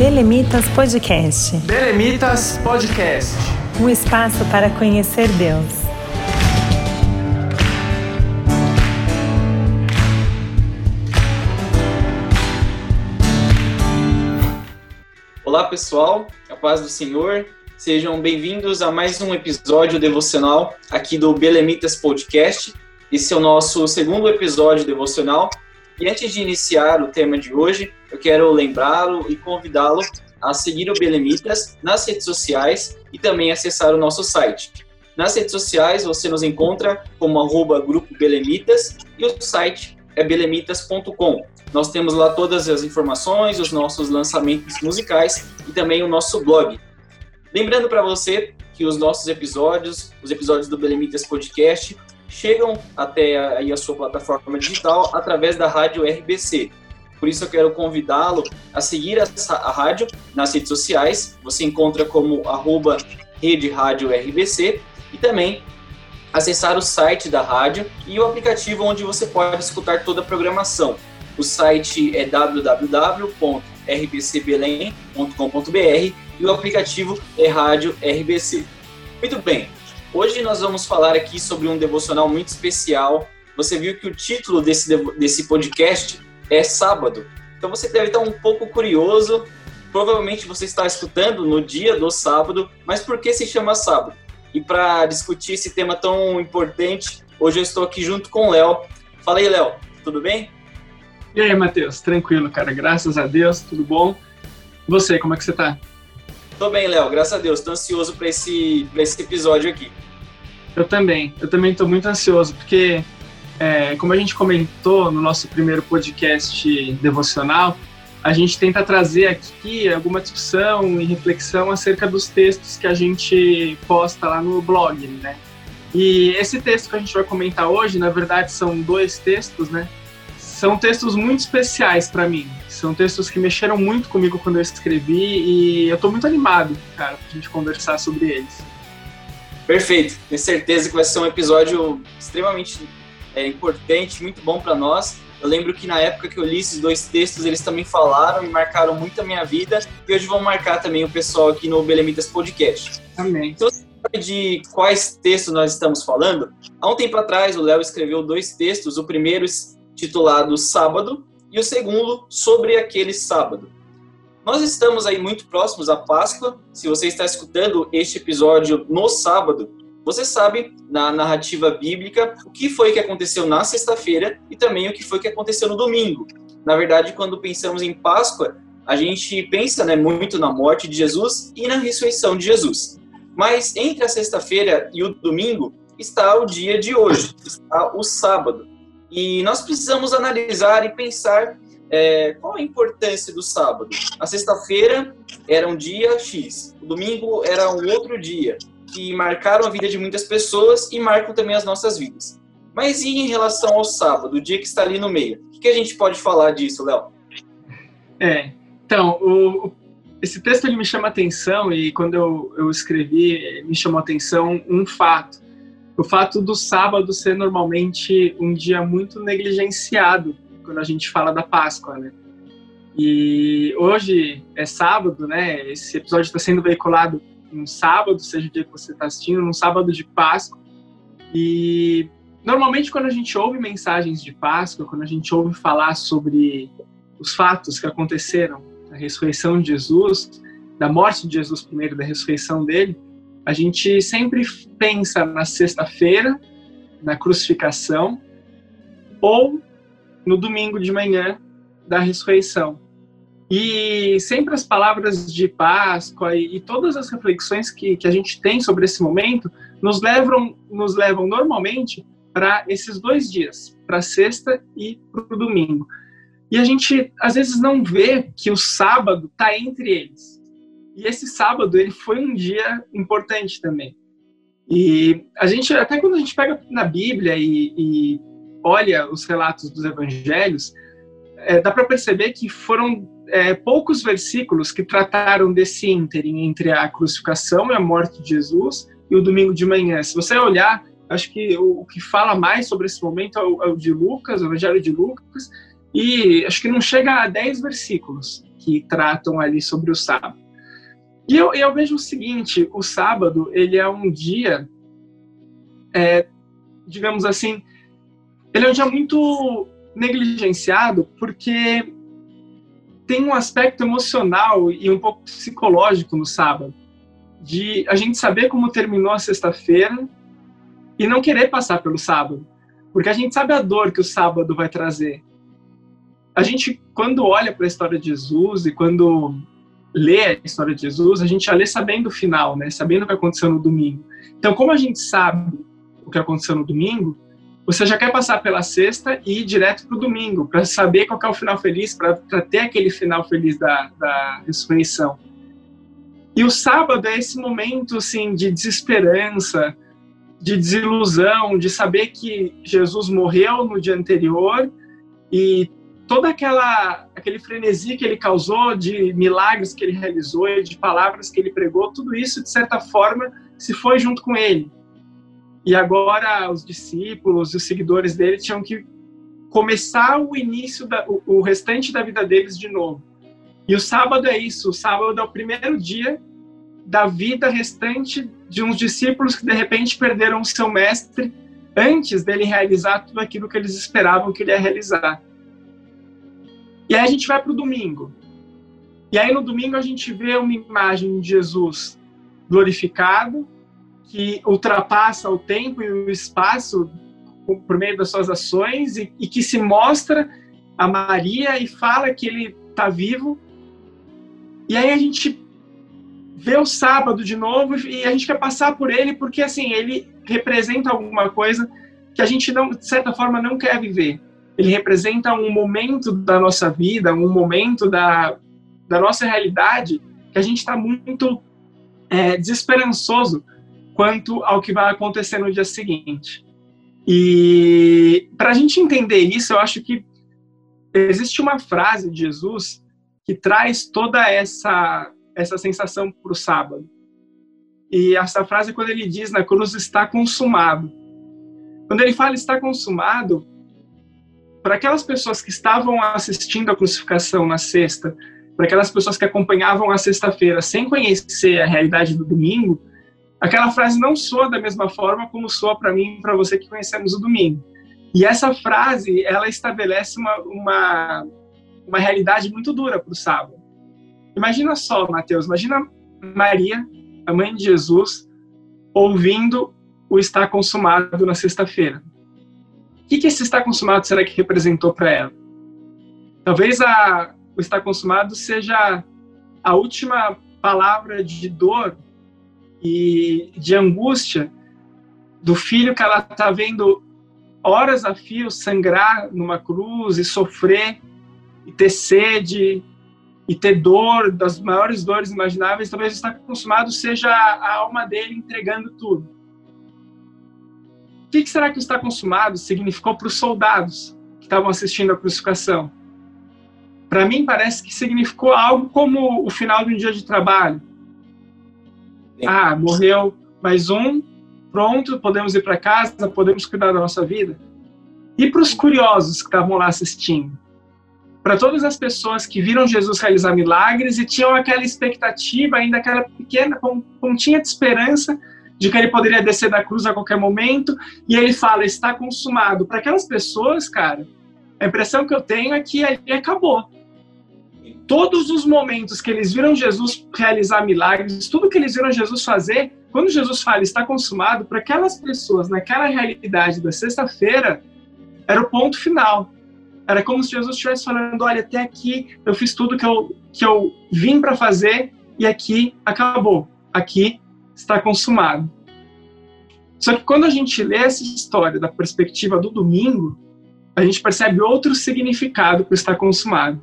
Belemitas Podcast. Belemitas Podcast. Um espaço para conhecer Deus. Olá pessoal, a paz do Senhor. Sejam bem-vindos a mais um episódio devocional aqui do Belemitas Podcast. Esse é o nosso segundo episódio devocional. E antes de iniciar o tema de hoje, eu quero lembrá-lo e convidá-lo a seguir o Belemitas nas redes sociais e também acessar o nosso site. Nas redes sociais você nos encontra como arroba Grupo Belemitas e o site é belemitas.com. Nós temos lá todas as informações, os nossos lançamentos musicais e também o nosso blog. Lembrando para você que os nossos episódios, os episódios do Belemitas Podcast, chegam até aí a sua plataforma digital através da rádio RBC. Por isso eu quero convidá-lo a seguir essa, a rádio nas redes sociais. Você encontra como arroba Rede Rádio RBC e também acessar o site da rádio e o aplicativo onde você pode escutar toda a programação. O site é www.rbcbelém.com.br e o aplicativo é Rádio RBC. Muito bem, Hoje nós vamos falar aqui sobre um devocional muito especial. Você viu que o título desse, desse podcast é Sábado. Então você deve estar um pouco curioso. Provavelmente você está escutando no dia do sábado, mas por que se chama sábado? E para discutir esse tema tão importante, hoje eu estou aqui junto com o Léo. Fala aí, Léo, tudo bem? E aí, Matheus? Tranquilo, cara. Graças a Deus, tudo bom? Você, como é que você está? Tô bem, Léo, graças a Deus. Tô ansioso para esse, esse episódio aqui. Eu também. Eu também tô muito ansioso, porque, é, como a gente comentou no nosso primeiro podcast devocional, a gente tenta trazer aqui alguma discussão e reflexão acerca dos textos que a gente posta lá no blog, né? E esse texto que a gente vai comentar hoje, na verdade, são dois textos, né? São textos muito especiais para mim. São textos que mexeram muito comigo quando eu escrevi e eu estou muito animado, cara, pra gente conversar sobre eles. Perfeito. Tenho certeza que vai ser um episódio extremamente é, importante, muito bom para nós. Eu lembro que na época que eu li esses dois textos, eles também falaram e marcaram muito a minha vida. E hoje vão marcar também o pessoal aqui no Belemitas Podcast. Amém. Então, de quais textos nós estamos falando? Há um tempo atrás, o Léo escreveu dois textos. O primeiro titulado Sábado e o segundo sobre aquele sábado. Nós estamos aí muito próximos à Páscoa. Se você está escutando este episódio no sábado, você sabe na narrativa bíblica o que foi que aconteceu na sexta-feira e também o que foi que aconteceu no domingo. Na verdade, quando pensamos em Páscoa, a gente pensa né, muito na morte de Jesus e na ressurreição de Jesus. Mas entre a sexta-feira e o domingo está o dia de hoje, está o sábado. E nós precisamos analisar e pensar é, qual a importância do sábado. A sexta-feira era um dia X, o domingo era um outro dia, que marcaram a vida de muitas pessoas e marcam também as nossas vidas. Mas e em relação ao sábado, o dia que está ali no meio? O que a gente pode falar disso, Léo? É, então, o, esse texto ele me chama atenção e quando eu, eu escrevi, me chamou atenção um fato o fato do sábado ser normalmente um dia muito negligenciado quando a gente fala da Páscoa, né? E hoje é sábado, né? Esse episódio está sendo veiculado no sábado, seja o dia que você está assistindo, no sábado de Páscoa. E normalmente quando a gente ouve mensagens de Páscoa, quando a gente ouve falar sobre os fatos que aconteceram, a ressurreição de Jesus, da morte de Jesus primeiro, da ressurreição dele, a gente sempre pensa na sexta-feira, na crucificação, ou no domingo de manhã da ressurreição. E sempre as palavras de Páscoa e, e todas as reflexões que, que a gente tem sobre esse momento nos levam, nos levam normalmente para esses dois dias, para sexta e para o domingo. E a gente às vezes não vê que o sábado está entre eles. E esse sábado ele foi um dia importante também. E a gente, até quando a gente pega na Bíblia e, e olha os relatos dos evangelhos, é, dá para perceber que foram é, poucos versículos que trataram desse ínterim entre a crucificação e a morte de Jesus e o domingo de manhã. Se você olhar, acho que o, o que fala mais sobre esse momento é o, é o, de Lucas, o evangelho de Lucas, e acho que não chega a 10 versículos que tratam ali sobre o sábado. E eu, eu vejo o seguinte: o sábado ele é um dia, é, digamos assim, ele é um dia muito negligenciado porque tem um aspecto emocional e um pouco psicológico no sábado, de a gente saber como terminou a sexta-feira e não querer passar pelo sábado, porque a gente sabe a dor que o sábado vai trazer. A gente, quando olha para a história de Jesus e quando lê a história de Jesus, a gente já lê sabendo o final, né? Sabendo o que aconteceu no domingo. Então, como a gente sabe o que aconteceu no domingo, você já quer passar pela sexta e ir direto para o domingo, para saber qual é o final feliz, para ter aquele final feliz da, da ressurreição. E o sábado é esse momento assim de desesperança, de desilusão, de saber que Jesus morreu no dia anterior e toda aquela aquele frenesi que ele causou de milagres que ele realizou e de palavras que ele pregou, tudo isso de certa forma se foi junto com ele. E agora os discípulos, os seguidores dele tinham que começar o início da, o, o restante da vida deles de novo. E o sábado é isso, o sábado é o primeiro dia da vida restante de uns discípulos que de repente perderam o seu mestre antes dele realizar tudo aquilo que eles esperavam que ele ia realizar. E aí a gente vai para o domingo. E aí no domingo a gente vê uma imagem de Jesus glorificado, que ultrapassa o tempo e o espaço por meio das suas ações e, e que se mostra a Maria e fala que ele está vivo. E aí a gente vê o sábado de novo e a gente quer passar por ele porque assim ele representa alguma coisa que a gente não de certa forma não quer viver ele representa um momento da nossa vida, um momento da, da nossa realidade que a gente está muito é, desesperançoso quanto ao que vai acontecer no dia seguinte. E para a gente entender isso, eu acho que existe uma frase de Jesus que traz toda essa essa sensação para o sábado. E essa frase, quando ele diz na cruz, está consumado. Quando ele fala está consumado, para aquelas pessoas que estavam assistindo a crucificação na sexta, para aquelas pessoas que acompanhavam a sexta-feira sem conhecer a realidade do domingo, aquela frase não soa da mesma forma como soa para mim e para você que conhecemos o domingo. E essa frase, ela estabelece uma, uma, uma realidade muito dura para o sábado. Imagina só, Mateus, imagina Maria, a mãe de Jesus, ouvindo o está consumado na sexta-feira que, que esse está consumado será que representou para ela? Talvez a, o está consumado seja a última palavra de dor e de angústia do filho que ela está vendo horas a fio sangrar numa cruz e sofrer e ter sede e ter dor das maiores dores imagináveis, talvez está consumado seja a alma dele entregando tudo. O que, será que está consumado significou para os soldados que estavam assistindo a crucificação? Para mim, parece que significou algo como o final de um dia de trabalho. Ah, morreu mais um, pronto, podemos ir para casa, podemos cuidar da nossa vida. E para os curiosos que estavam lá assistindo? Para todas as pessoas que viram Jesus realizar milagres e tinham aquela expectativa, ainda aquela pequena pontinha de esperança de que ele poderia descer da cruz a qualquer momento, e ele fala, está consumado. Para aquelas pessoas, cara, a impressão que eu tenho é que ele acabou. Todos os momentos que eles viram Jesus realizar milagres, tudo que eles viram Jesus fazer, quando Jesus fala está consumado, para aquelas pessoas, naquela realidade da sexta-feira, era o ponto final. Era como se Jesus estivesse falando: olha, até aqui eu fiz tudo que eu, que eu vim para fazer e aqui acabou. Aqui está consumado. Só que quando a gente lê essa história da perspectiva do domingo, a gente percebe outro significado para estar consumado.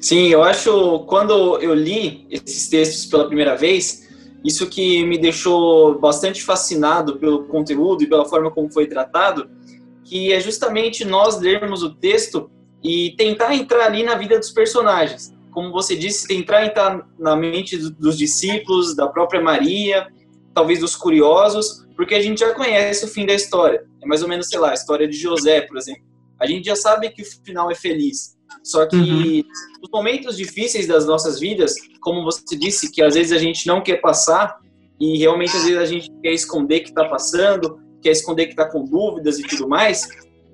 Sim, eu acho quando eu li esses textos pela primeira vez, isso que me deixou bastante fascinado pelo conteúdo e pela forma como foi tratado, que é justamente nós lermos o texto e tentar entrar ali na vida dos personagens como você disse, tentar entrar na mente dos discípulos, da própria Maria, talvez dos curiosos, porque a gente já conhece o fim da história. É mais ou menos, sei lá, a história de José, por exemplo. A gente já sabe que o final é feliz. Só que uhum. os momentos difíceis das nossas vidas, como você disse, que às vezes a gente não quer passar e realmente às vezes a gente quer esconder que está passando, quer esconder que está com dúvidas e tudo mais.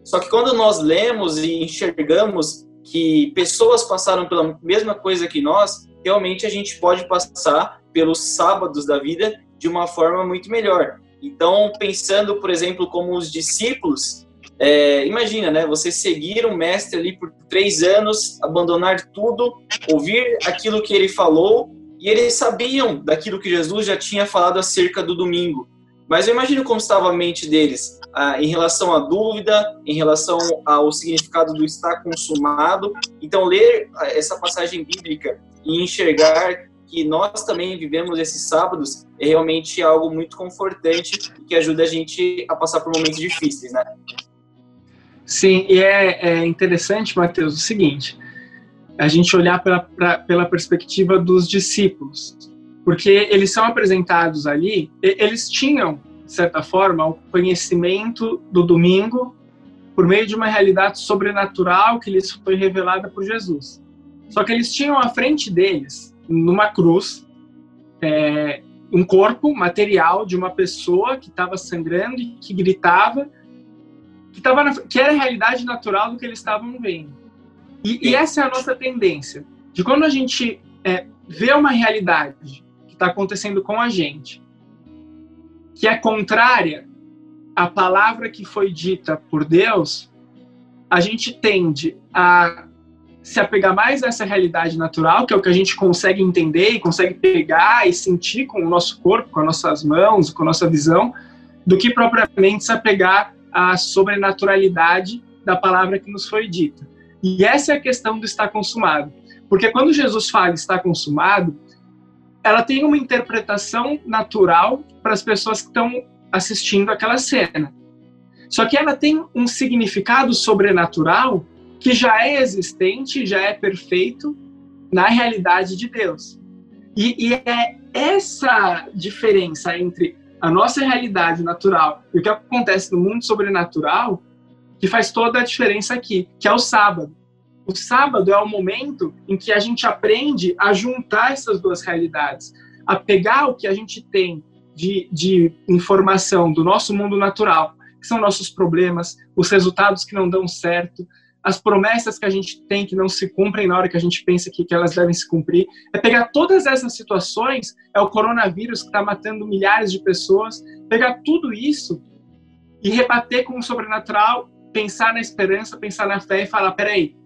Só que quando nós lemos e enxergamos que pessoas passaram pela mesma coisa que nós, realmente a gente pode passar pelos sábados da vida de uma forma muito melhor. Então, pensando, por exemplo, como os discípulos, é, imagina, né? Você seguir um mestre ali por três anos, abandonar tudo, ouvir aquilo que ele falou, e eles sabiam daquilo que Jesus já tinha falado acerca do domingo. Mas eu imagino como estava a mente deles ah, em relação à dúvida, em relação ao significado do estar consumado. Então, ler ah, essa passagem bíblica e enxergar que nós também vivemos esses sábados é realmente algo muito confortante que ajuda a gente a passar por momentos difíceis, né? Sim, e é, é interessante, Mateus, o seguinte: a gente olhar pela, pra, pela perspectiva dos discípulos, porque eles são apresentados ali, eles tinham, de certa forma, o conhecimento do domingo por meio de uma realidade sobrenatural que lhes foi revelada por Jesus. Só que eles tinham à frente deles, numa cruz, é, um corpo material de uma pessoa que estava sangrando e que gritava, que, tava na, que era a realidade natural do que eles estavam vendo. E, e essa é a nossa tendência, de quando a gente é, vê uma realidade está acontecendo com a gente, que é contrária à palavra que foi dita por Deus, a gente tende a se apegar mais a essa realidade natural, que é o que a gente consegue entender e consegue pegar e sentir com o nosso corpo, com as nossas mãos, com a nossa visão, do que propriamente se apegar à sobrenaturalidade da palavra que nos foi dita. E essa é a questão do estar consumado. Porque quando Jesus fala está consumado, ela tem uma interpretação natural para as pessoas que estão assistindo aquela cena. Só que ela tem um significado sobrenatural que já é existente, já é perfeito na realidade de Deus. E, e, é essa diferença entre a nossa realidade natural e o que acontece no mundo sobrenatural que faz toda a diferença aqui, que é o sábado. O sábado é o momento em que a gente aprende a juntar essas duas realidades, a pegar o que a gente tem de, de informação do nosso mundo natural, que são nossos problemas, os resultados que não dão certo, as promessas que a gente tem que não se cumprem na hora que a gente pensa que, que elas devem se cumprir. É pegar todas essas situações, é o coronavírus que está matando milhares de pessoas, pegar tudo isso e rebater com o sobrenatural, pensar na esperança, pensar na fé e falar: peraí,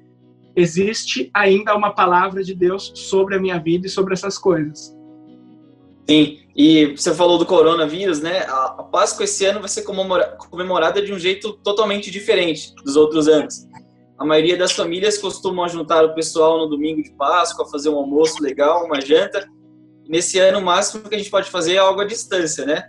existe ainda uma palavra de Deus sobre a minha vida e sobre essas coisas. Sim, e você falou do coronavírus, né? A Páscoa esse ano vai ser comemorada de um jeito totalmente diferente dos outros anos. A maioria das famílias costumam juntar o pessoal no domingo de Páscoa, fazer um almoço legal, uma janta. Nesse ano, o máximo que a gente pode fazer é algo à distância, né?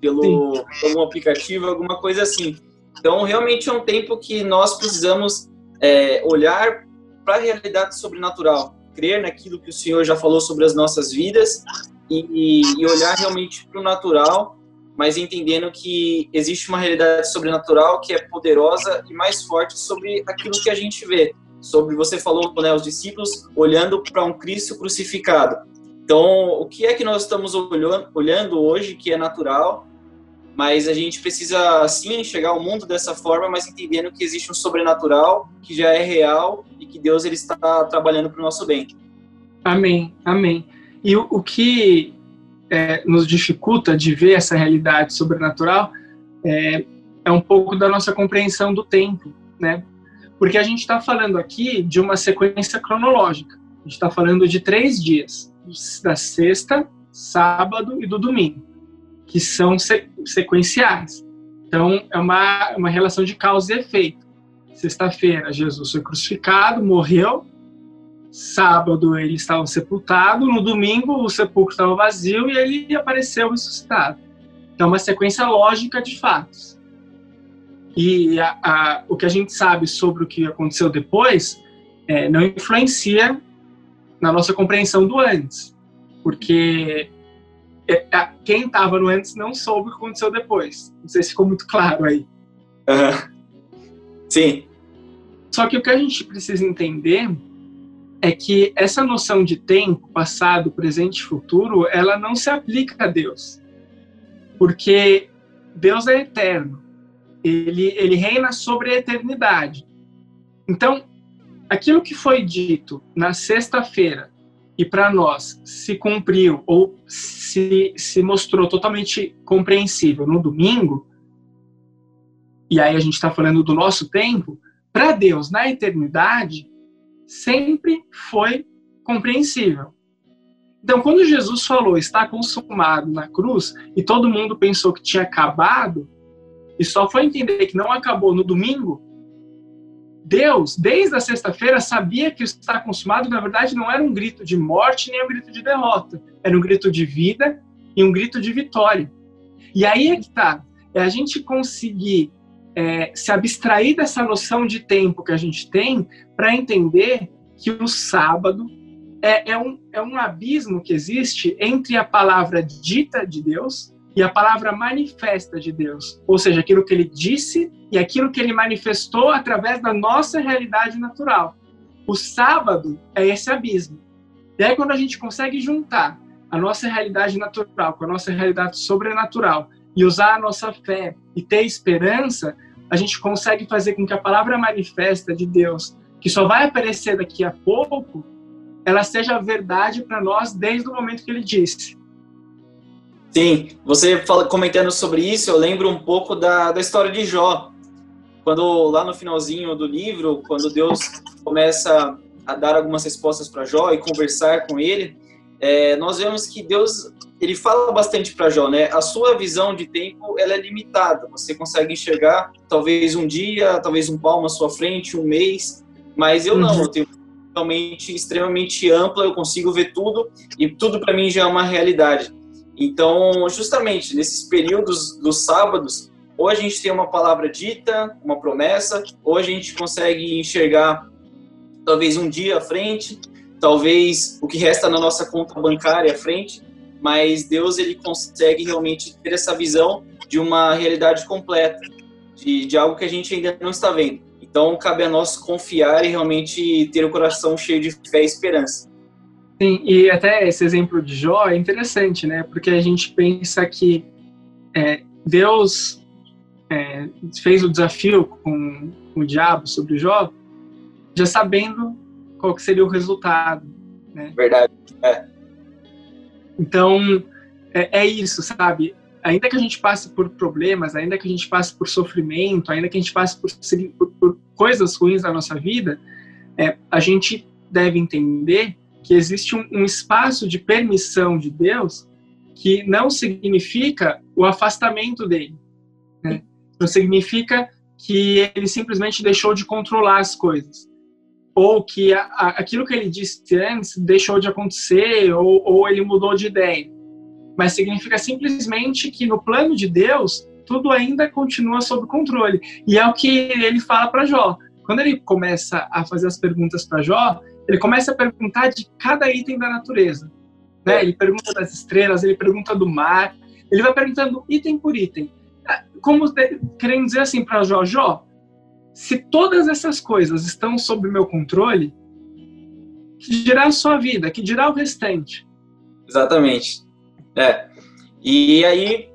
Pelo algum aplicativo, alguma coisa assim. Então, realmente é um tempo que nós precisamos é, olhar para a realidade sobrenatural, crer naquilo que o Senhor já falou sobre as nossas vidas e, e olhar realmente para o natural mas entendendo que existe uma realidade sobrenatural que é poderosa e mais forte sobre aquilo que a gente vê. Sobre você falou, né, os discípulos olhando para um Cristo crucificado. Então, o que é que nós estamos olhando hoje que é natural, mas a gente precisa sim enxergar o mundo dessa forma, mas entendendo que existe um sobrenatural que já é real e que Deus ele está trabalhando para o nosso bem. Amém, amém. E o, o que é, nos dificulta de ver essa realidade sobrenatural é, é um pouco da nossa compreensão do tempo, né? Porque a gente está falando aqui de uma sequência cronológica. A gente está falando de três dias, da sexta, sábado e do domingo, que são sequenciais. Então, é uma, uma relação de causa e efeito. Sexta-feira, Jesus foi crucificado, morreu, sábado ele estava sepultado, no domingo o sepulcro estava vazio e ele apareceu ressuscitado. Então, uma sequência lógica de fatos. E a, a, o que a gente sabe sobre o que aconteceu depois é, não influencia na nossa compreensão do antes, porque é, quem estava no antes não soube o que aconteceu depois. Não sei se ficou muito claro aí. Uhum. Sim. Só que o que a gente precisa entender é que essa noção de tempo, passado, presente e futuro, ela não se aplica a Deus. Porque Deus é eterno. Ele, ele reina sobre a eternidade. Então, aquilo que foi dito na sexta-feira e para nós se cumpriu ou se, se mostrou totalmente compreensível no domingo, e aí a gente está falando do nosso tempo, para Deus na eternidade sempre foi compreensível. Então, quando Jesus falou está consumado na cruz e todo mundo pensou que tinha acabado e só foi entender que não acabou no domingo, Deus, desde a sexta-feira, sabia que está consumado, na verdade, não era um grito de morte nem um grito de derrota. Era um grito de vida e um grito de vitória. E aí é que está. É a gente conseguir é, se abstrair dessa noção de tempo que a gente tem para entender que o sábado é, é, um, é um abismo que existe entre a palavra dita de Deus e a palavra manifesta de Deus, ou seja, aquilo que ele disse e aquilo que ele manifestou através da nossa realidade natural. O sábado é esse abismo. E aí, quando a gente consegue juntar a nossa realidade natural com a nossa realidade sobrenatural e usar a nossa fé e ter esperança, a gente consegue fazer com que a palavra manifesta de Deus, que só vai aparecer daqui a pouco, ela seja verdade para nós desde o momento que ele disse. Sim, você fala, comentando sobre isso, eu lembro um pouco da, da história de Jó. Quando lá no finalzinho do livro, quando Deus começa a dar algumas respostas para Jó e conversar com ele, é, nós vemos que Deus ele fala bastante para Jó, né? A sua visão de tempo ela é limitada. Você consegue enxergar talvez um dia, talvez um palmo à sua frente, um mês, mas eu não. Uhum. Eu tenho realmente extremamente ampla. Eu consigo ver tudo e tudo para mim já é uma realidade. Então, justamente nesses períodos dos sábados, ou a gente tem uma palavra dita, uma promessa, ou a gente consegue enxergar talvez um dia à frente, talvez o que resta na nossa conta bancária à frente, mas Deus ele consegue realmente ter essa visão de uma realidade completa, de, de algo que a gente ainda não está vendo. Então, cabe a nós confiar e realmente ter o coração cheio de fé e esperança. Sim, e até esse exemplo de Jó é interessante, né? Porque a gente pensa que é, Deus é, fez o desafio com, o diabo sobre Jó, já sabendo qual que seria o resultado. Né? Verdade. É. Então, é, é, isso, sabe? Ainda que a gente passe por problemas, ainda que a gente passe por sofrimento, ainda que a gente passe por, por, por coisas ruins na nossa vida, é, a gente deve entender que existe um, um espaço de permissão de Deus que não significa o afastamento dele. Né? Não significa que ele simplesmente deixou de controlar as coisas. Ou que a, a, aquilo que ele disse antes deixou de acontecer, ou, ou ele mudou de ideia. Mas significa simplesmente que no plano de Deus, tudo ainda continua sob controle. E é o que ele fala para Jó. Quando ele começa a fazer as perguntas para Jó, ele começa a perguntar de cada item da natureza. Né? Ele pergunta das estrelas, ele pergunta do mar, ele vai perguntando item por item. Ah, como querendo dizer assim para Jó, Jó, se todas essas coisas estão sob meu controle, que dirá a sua vida, que dirá o restante? Exatamente. É. E aí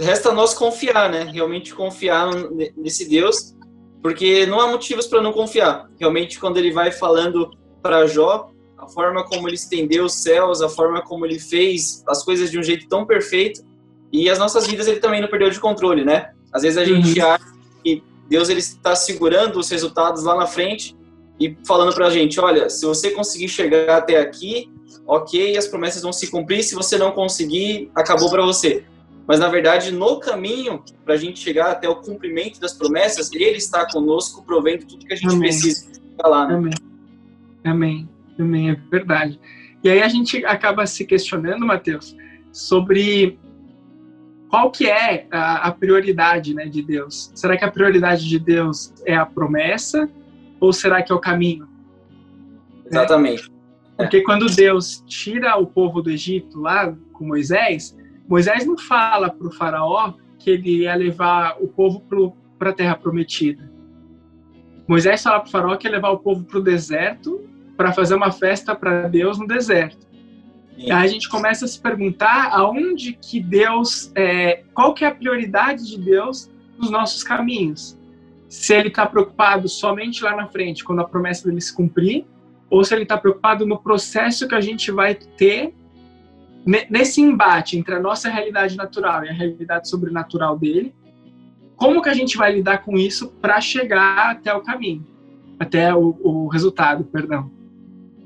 resta nós confiar, né? Realmente confiar nesse Deus, porque não há motivos para não confiar. Realmente quando ele vai falando para Jó, a forma como ele estendeu os céus, a forma como ele fez as coisas de um jeito tão perfeito. E as nossas vidas ele também não perdeu de controle, né? Às vezes a gente uhum. acha que Deus ele está segurando os resultados lá na frente e falando para a gente, olha, se você conseguir chegar até aqui, ok, as promessas vão se cumprir. Se você não conseguir, acabou para você. Mas na verdade, no caminho para a gente chegar até o cumprimento das promessas, Ele está conosco, provendo tudo que a gente Amém. precisa. Lá, né? Amém. Amém. Amém, é verdade. E aí a gente acaba se questionando, Mateus, sobre qual que é a, a, prioridade né, de Deus. Será que a prioridade de Deus é a promessa ou será que é o caminho? Exatamente. Porque quando Deus tira o povo do Egito lá com Moisés, Moisés não fala para o faraó que ele ia levar o povo para a terra prometida. Moisés fala para o faraó que ia levar o povo para o deserto para fazer uma festa para Deus no deserto. E aí a gente começa a se perguntar aonde que Deus, é, qual que é a prioridade de Deus nos nossos caminhos. Se ele está preocupado somente lá na frente, quando a promessa dele se cumprir, ou se ele está preocupado no processo que a gente vai ter nesse embate entre a nossa realidade natural e a realidade sobrenatural dele, como que a gente vai lidar com isso para chegar até o caminho, até o, o resultado, perdão.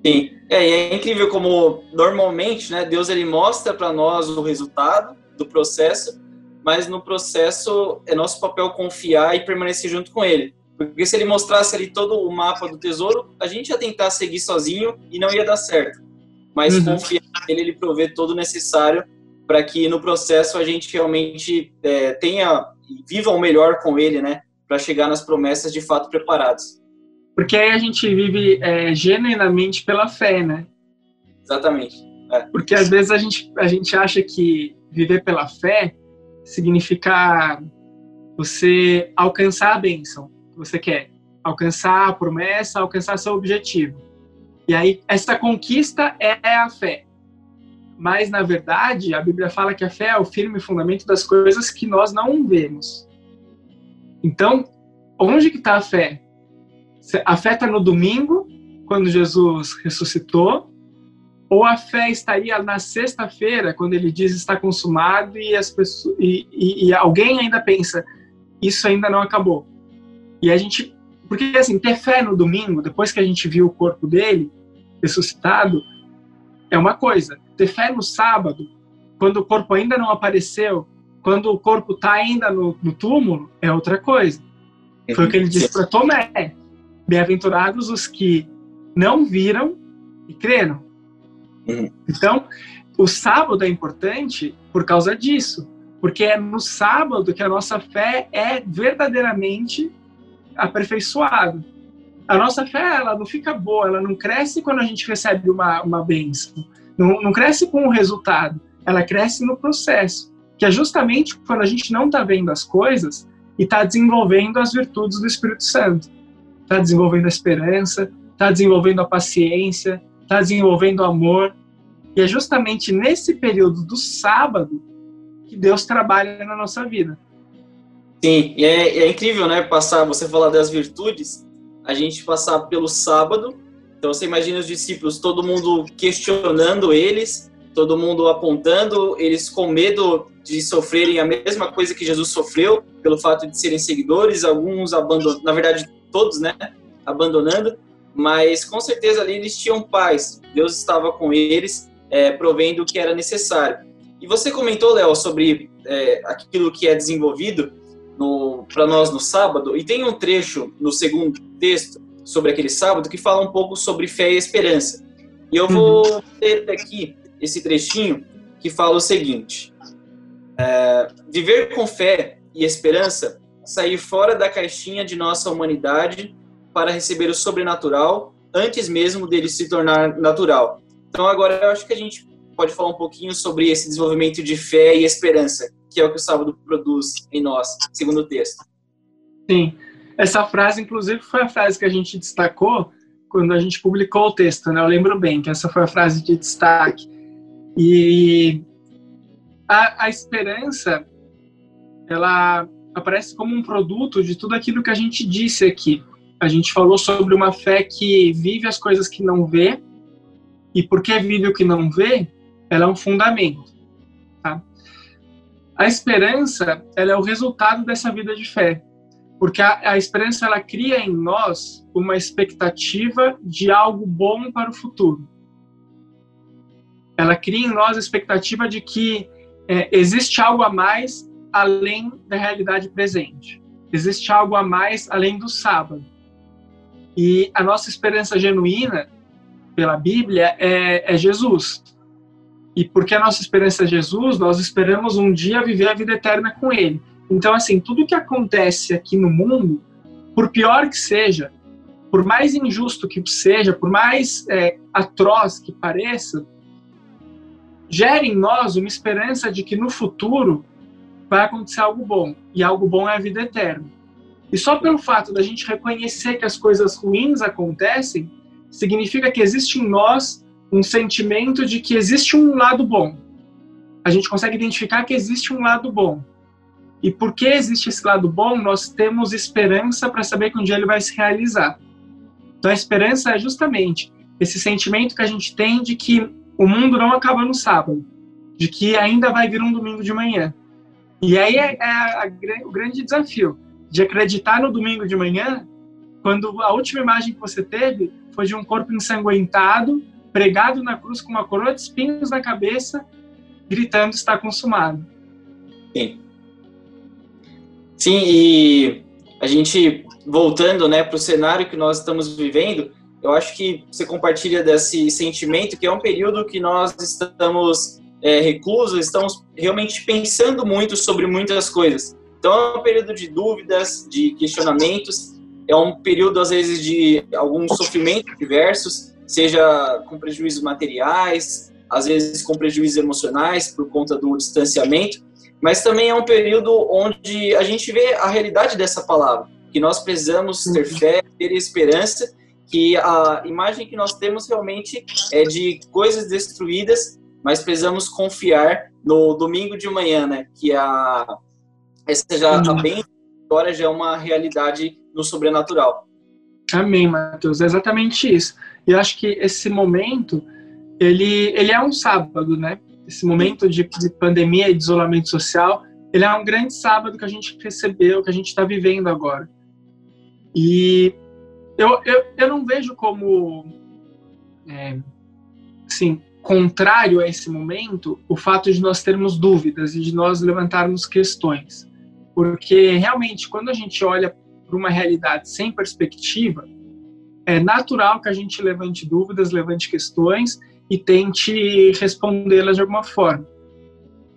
Sim, é, é incrível como normalmente, né, Deus ele mostra para nós o resultado do processo, mas no processo é nosso papel confiar e permanecer junto com ele. Porque se ele mostrasse ali todo o mapa do tesouro, a gente ia tentar seguir sozinho e não ia dar certo. Mas uhum. confiar nele, ele provê todo o necessário para que no processo a gente realmente é, tenha viva o melhor com ele, né? Para chegar nas promessas de fato preparados. Porque aí a gente vive é, genuinamente pela fé, né? Exatamente. É. Porque às vezes a gente, a gente acha que viver pela fé significa você alcançar a bênção que você quer, alcançar a promessa, alcançar seu objetivo. E aí, essa conquista é a fé. Mas, na verdade, a Bíblia fala que a fé é o firme fundamento das coisas que nós não vemos. Então, onde que está a fé? A fé está no domingo, quando Jesus ressuscitou, ou a fé estaria na sexta-feira, quando ele diz está consumado e, as pessoas, e, e, e alguém ainda pensa, isso ainda não acabou. E a gente porque, assim, ter fé no domingo, depois que a gente viu o corpo dele ressuscitado, é uma coisa. Ter fé no sábado, quando o corpo ainda não apareceu, quando o corpo está ainda no, no, túmulo, é outra coisa. Foi o que ele disse para Tomé: Bem-aventurados os que não viram e creram. Uhum. Então, o sábado é importante por causa disso, porque é no sábado que a nossa fé é verdadeiramente aperfeiçoado. A nossa fé, ela não fica boa, ela não cresce quando a gente recebe uma, uma bênção. Não, não cresce com o resultado, ela cresce no processo. Que é justamente quando a gente não está vendo as coisas e está desenvolvendo as virtudes do Espírito Santo. Está desenvolvendo a esperança, está desenvolvendo a paciência, está desenvolvendo o amor. E é justamente nesse período do sábado que Deus trabalha na nossa vida. Sim, e é, é, incrível, né? Passar, você falar das virtudes, a gente passar pelo sábado. Então você imagina os discípulos, todo mundo questionando eles, todo mundo apontando, eles com medo de sofrerem a mesma coisa que Jesus sofreu, pelo fato de serem seguidores, alguns abandonando, na verdade todos, né? Abandonando, mas com certeza ali eles tinham paz. Deus estava com eles, é, provendo o que era necessário. E você comentou, Léo, sobre é, aquilo que é desenvolvido para nós no sábado, e tem um trecho no segundo texto sobre aquele sábado que fala um pouco sobre fé e esperança. E eu vou uhum. ler aqui esse trechinho que fala o seguinte: é, viver com fé e esperança, sair fora da caixinha de nossa humanidade para receber o sobrenatural antes mesmo dele se tornar natural. Então agora eu acho que a gente pode falar um pouquinho sobre esse desenvolvimento de fé e esperança que é o que o sábado produz em nós, segundo o texto. Sim, essa frase, inclusive, foi a frase que a gente destacou quando a gente publicou o texto, né? Eu lembro bem que essa foi a frase de destaque. E a, a esperança, ela aparece como um produto de tudo aquilo que a gente disse aqui. A gente falou sobre uma fé que vive as coisas que não vê, e porque vive o que não vê, ela é um fundamento. Tá? A esperança, ela é o resultado dessa vida de fé, porque a, a esperança ela cria em nós uma expectativa de algo bom para o futuro. Ela cria em nós a expectativa de que é, existe algo a mais além da realidade presente. Existe algo a mais além do sábado. E a nossa esperança genuína, pela Bíblia, é, é Jesus. E porque a nossa esperança é Jesus, nós esperamos um dia viver a vida eterna com Ele. Então, assim, tudo que acontece aqui no mundo, por pior que seja, por mais injusto que seja, por mais é, atroz que pareça, gera em nós uma esperança de que no futuro vai acontecer algo bom. E algo bom é a vida eterna. E só pelo fato da gente reconhecer que as coisas ruins acontecem, significa que existe em nós um sentimento de que existe um lado bom. A gente consegue identificar que existe um lado bom. E porque existe esse lado bom, nós temos esperança para saber que um dia ele vai se realizar. Então a esperança é justamente esse sentimento que a gente tem de que o mundo não acaba no sábado, de que ainda vai vir um domingo de manhã. E aí é, é a, a, o grande desafio de acreditar no domingo de manhã, quando a última imagem que você teve foi de um corpo ensanguentado, pregado na cruz com uma coroa de espinhos na cabeça, gritando está consumado. Sim. Sim, e a gente voltando, né, para o cenário que nós estamos vivendo, eu acho que você compartilha desse sentimento que é um período que nós estamos é, reclusos, estamos realmente pensando muito sobre muitas coisas. Então é um período de dúvidas, de questionamentos, é um período às vezes de alguns sofrimentos diversos, seja com prejuízos materiais, às vezes com prejuízos emocionais por conta do distanciamento, mas também é um período onde a gente vê a realidade dessa palavra, que nós precisamos ter fé, ter esperança, que a imagem que nós temos realmente é de coisas destruídas, mas precisamos confiar no domingo de manhã, né? Que a essa já a bem agora já é uma realidade no sobrenatural. Amém, Matheus. É exatamente isso. E eu acho que esse momento ele, ele é um sábado, né? Esse momento de, de pandemia e de isolamento social, ele é um grande sábado que a gente recebeu, que a gente está vivendo agora. E eu, eu, eu não vejo como, é, assim, contrário a esse momento o fato de nós termos dúvidas e de nós levantarmos questões. Porque realmente, quando a gente olha para uma realidade sem perspectiva, é natural que a gente levante dúvidas, levante questões e tente respondê-las de alguma forma.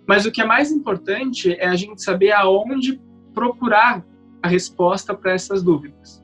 Mas o que é mais importante é a gente saber aonde procurar a resposta para essas dúvidas.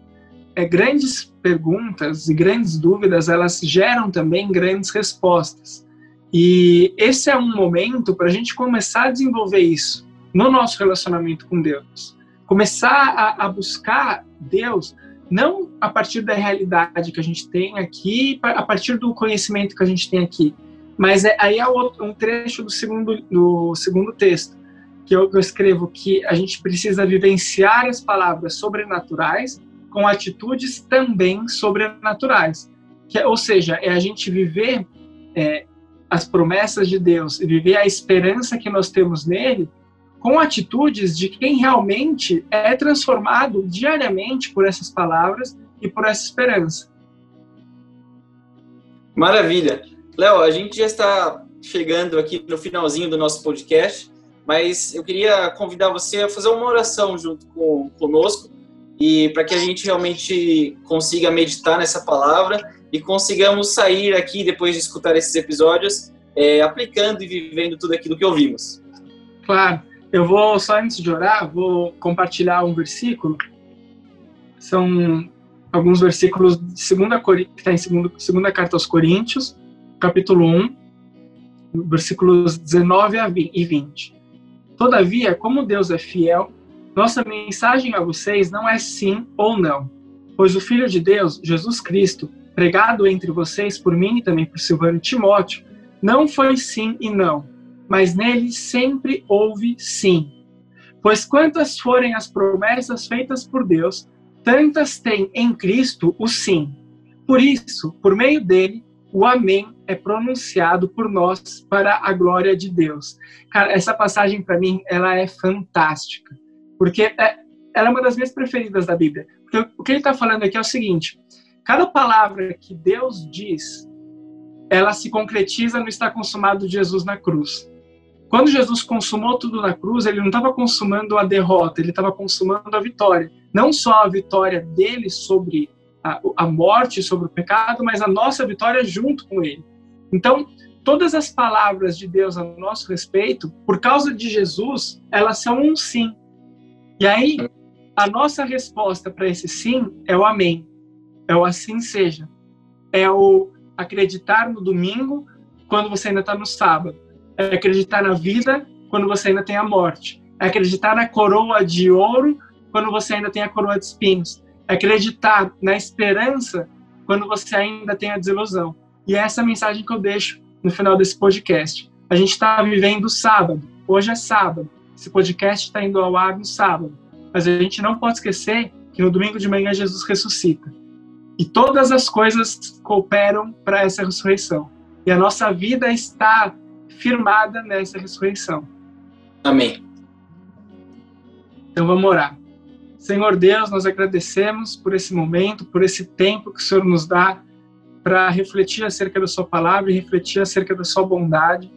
É, grandes perguntas e grandes dúvidas, elas geram também grandes respostas. E esse é um momento para a gente começar a desenvolver isso no nosso relacionamento com Deus. Começar a, a buscar Deus não a partir da realidade que a gente tem aqui, a partir do conhecimento que a gente tem aqui, mas é, aí é um trecho do segundo, do segundo texto, que eu, eu escrevo que a gente precisa vivenciar as palavras sobrenaturais com atitudes também sobrenaturais. Que, é, ou seja, é a gente viver é, as promessas de Deus e viver a esperança que nós temos nele com atitudes de quem realmente é transformado diariamente por essas palavras e por essa esperança. Maravilha. Léo, a gente já está chegando aqui no finalzinho do nosso podcast, mas eu queria convidar você a fazer uma oração junto com, conosco e para que a gente realmente consiga meditar nessa palavra e consigamos sair aqui depois de escutar esses episódios é, aplicando e vivendo tudo aquilo que ouvimos. Claro. Eu vou, só antes de orar, vou compartilhar um versículo. São alguns versículos de segunda, que está em segunda, segunda carta aos Coríntios, capítulo 1, versículos 19 e 20. Todavia, como Deus é fiel, nossa mensagem a vocês não é sim ou não, pois o Filho de Deus, Jesus Cristo, pregado entre vocês por mim e também por Silvano Timóteo, não foi sim e não, mas nele sempre houve sim. Pois quantas forem as promessas feitas por Deus, tantas tem em Cristo o sim. Por isso, por meio dele, o amém é pronunciado por nós para a glória de Deus. Cara, essa passagem para mim, ela é fantástica, porque é, ela é uma das minhas preferidas da Bíblia. Porque o que ele está falando aqui é o seguinte: cada palavra que Deus diz, ela se concretiza no está consumado de Jesus na cruz. Quando Jesus consumou tudo na cruz, ele não estava consumando a derrota, ele estava consumando a vitória. Não só a vitória dele sobre a, a morte, sobre o pecado, mas a nossa vitória junto com ele. Então, todas as palavras de Deus a nosso respeito, por causa de Jesus, elas são um sim. E aí, a nossa resposta para esse sim é o amém. É o assim seja. É o acreditar no domingo quando você ainda está no sábado é acreditar na vida quando você ainda tem a morte. É acreditar na coroa de ouro quando você ainda tem a coroa de espinhos. É acreditar na esperança quando você ainda tem a desilusão. E é essa mensagem que eu deixo no final desse podcast. A gente está vivendo sábado. Hoje é sábado. Esse podcast está indo ao ar no sábado. Mas a gente não pode esquecer que no domingo de manhã Jesus ressuscita. E todas as coisas cooperam para essa ressurreição. E a nossa vida está firmada nessa ressurreição. Amém. Então vamos orar. Senhor Deus, nós agradecemos por esse momento, por esse tempo que o Senhor nos dá para refletir acerca da Sua palavra e refletir acerca da Sua bondade.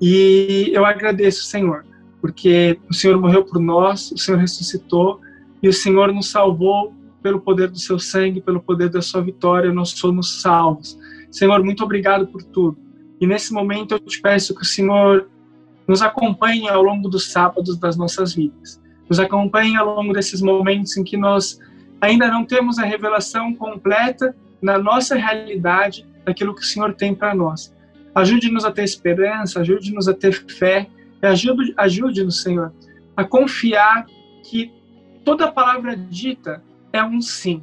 E eu agradeço, Senhor, porque o Senhor morreu por nós, o Senhor ressuscitou e o Senhor nos salvou pelo poder do Seu sangue, pelo poder da Sua vitória, nós somos salvos. Senhor, muito obrigado por tudo. E nesse momento eu te peço que o Senhor nos acompanhe ao longo dos sábados das nossas vidas. Nos acompanhe ao longo desses momentos em que nós ainda não temos a revelação completa na nossa realidade daquilo que o Senhor tem para nós. Ajude-nos a ter esperança, ajude-nos a ter fé, ajude-nos, ajude Senhor, a confiar que toda palavra dita é um sim.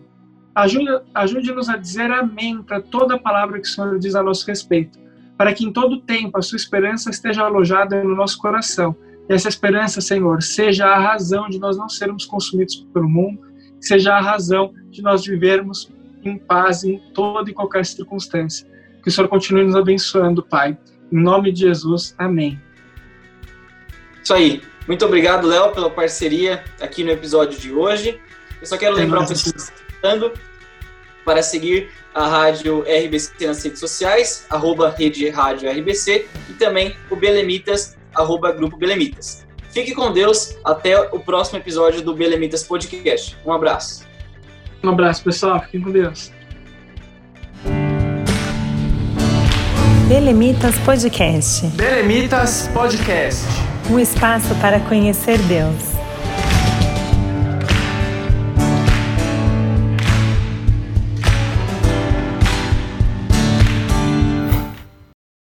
Ajude-nos a dizer amém para toda palavra que o Senhor diz a nosso respeito, para que em todo tempo a sua esperança esteja alojada no nosso coração. E essa esperança, Senhor, seja a razão de nós não sermos consumidos pelo mundo, seja a razão de nós vivermos em paz em toda e qualquer circunstância. Que o Senhor continue nos abençoando, Pai. Em nome de Jesus, amém. Isso aí. Muito obrigado, Léo, pela parceria aqui no episódio de hoje. Eu só quero lembrar o pessoal que está escutando para seguir a Rádio RBC nas redes sociais, arroba Rede Rádio RBC, e também o Belemitas, arroba Grupo Belemitas. Fique com Deus, até o próximo episódio do Belemitas Podcast. Um abraço. Um abraço, pessoal. Fiquem com Deus. Belemitas Podcast. Belemitas Podcast. Um espaço para conhecer Deus.